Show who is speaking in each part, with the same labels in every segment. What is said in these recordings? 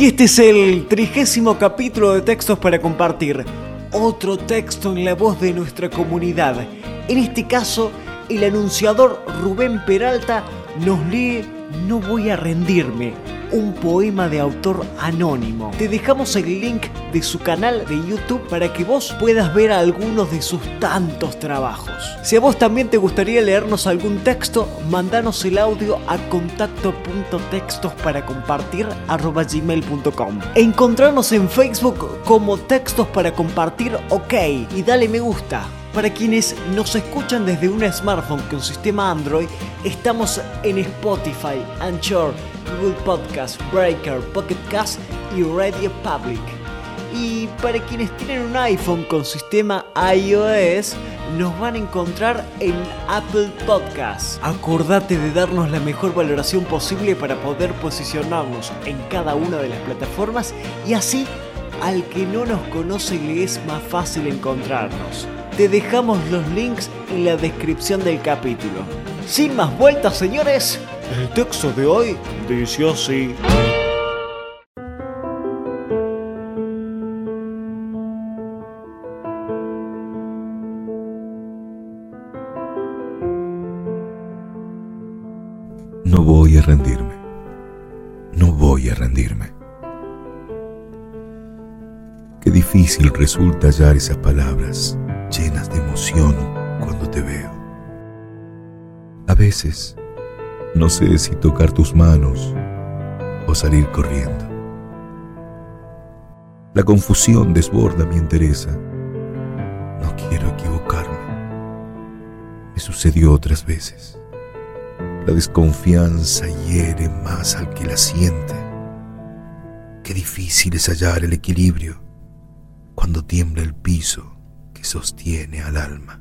Speaker 1: Y este es el trigésimo capítulo de Textos para Compartir. Otro texto en la voz de nuestra comunidad. En este caso, el anunciador Rubén Peralta nos lee No voy a rendirme, un poema de autor anónimo. Te dejamos el link de su canal de YouTube para que vos puedas ver algunos de sus tantos trabajos. Si a vos también te gustaría leernos algún texto, mandanos el audio a contacto.textos para compartir gmail.com encontrarnos en Facebook como Textos para Compartir OK y dale me gusta. Para quienes nos escuchan desde un smartphone con sistema Android, estamos en Spotify, Anchor, Google Podcast, Breaker, Pocket Cast y Radio Public. Y para quienes tienen un iPhone con sistema iOS, nos van a encontrar en Apple Podcast. Acordate de darnos la mejor valoración posible para poder posicionarnos en cada una de las plataformas y así al que no nos conoce le es más fácil encontrarnos. Te dejamos los links en la descripción del capítulo. Sin más vueltas, señores, el texto de hoy dice así.
Speaker 2: No voy a rendirme. No voy a rendirme. Qué difícil resulta hallar esas palabras llenas de emoción cuando te veo. A veces no sé si tocar tus manos o salir corriendo. La confusión desborda mi entereza. No quiero equivocarme. Me sucedió otras veces. La desconfianza hiere más al que la siente. Qué difícil es hallar el equilibrio cuando tiembla el piso sostiene al alma.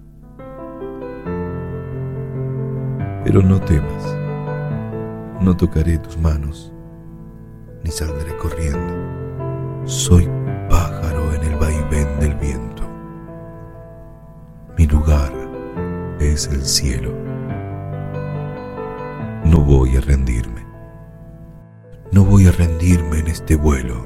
Speaker 2: Pero no temas, no tocaré tus manos, ni saldré corriendo. Soy pájaro en el vaivén del viento. Mi lugar es el cielo. No voy a rendirme. No voy a rendirme en este vuelo,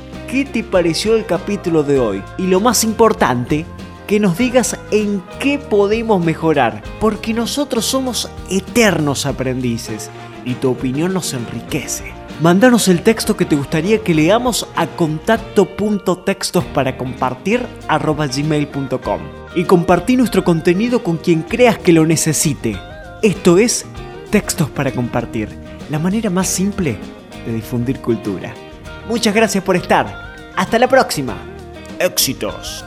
Speaker 1: qué te pareció el capítulo de hoy. Y lo más importante, que nos digas en qué podemos mejorar, porque nosotros somos eternos aprendices y tu opinión nos enriquece. Mándanos el texto que te gustaría que leamos a contacto.textos para compartir gmail.com y compartí nuestro contenido con quien creas que lo necesite. Esto es Textos para Compartir, la manera más simple de difundir cultura. Muchas gracias por estar. Hasta la próxima. Éxitos.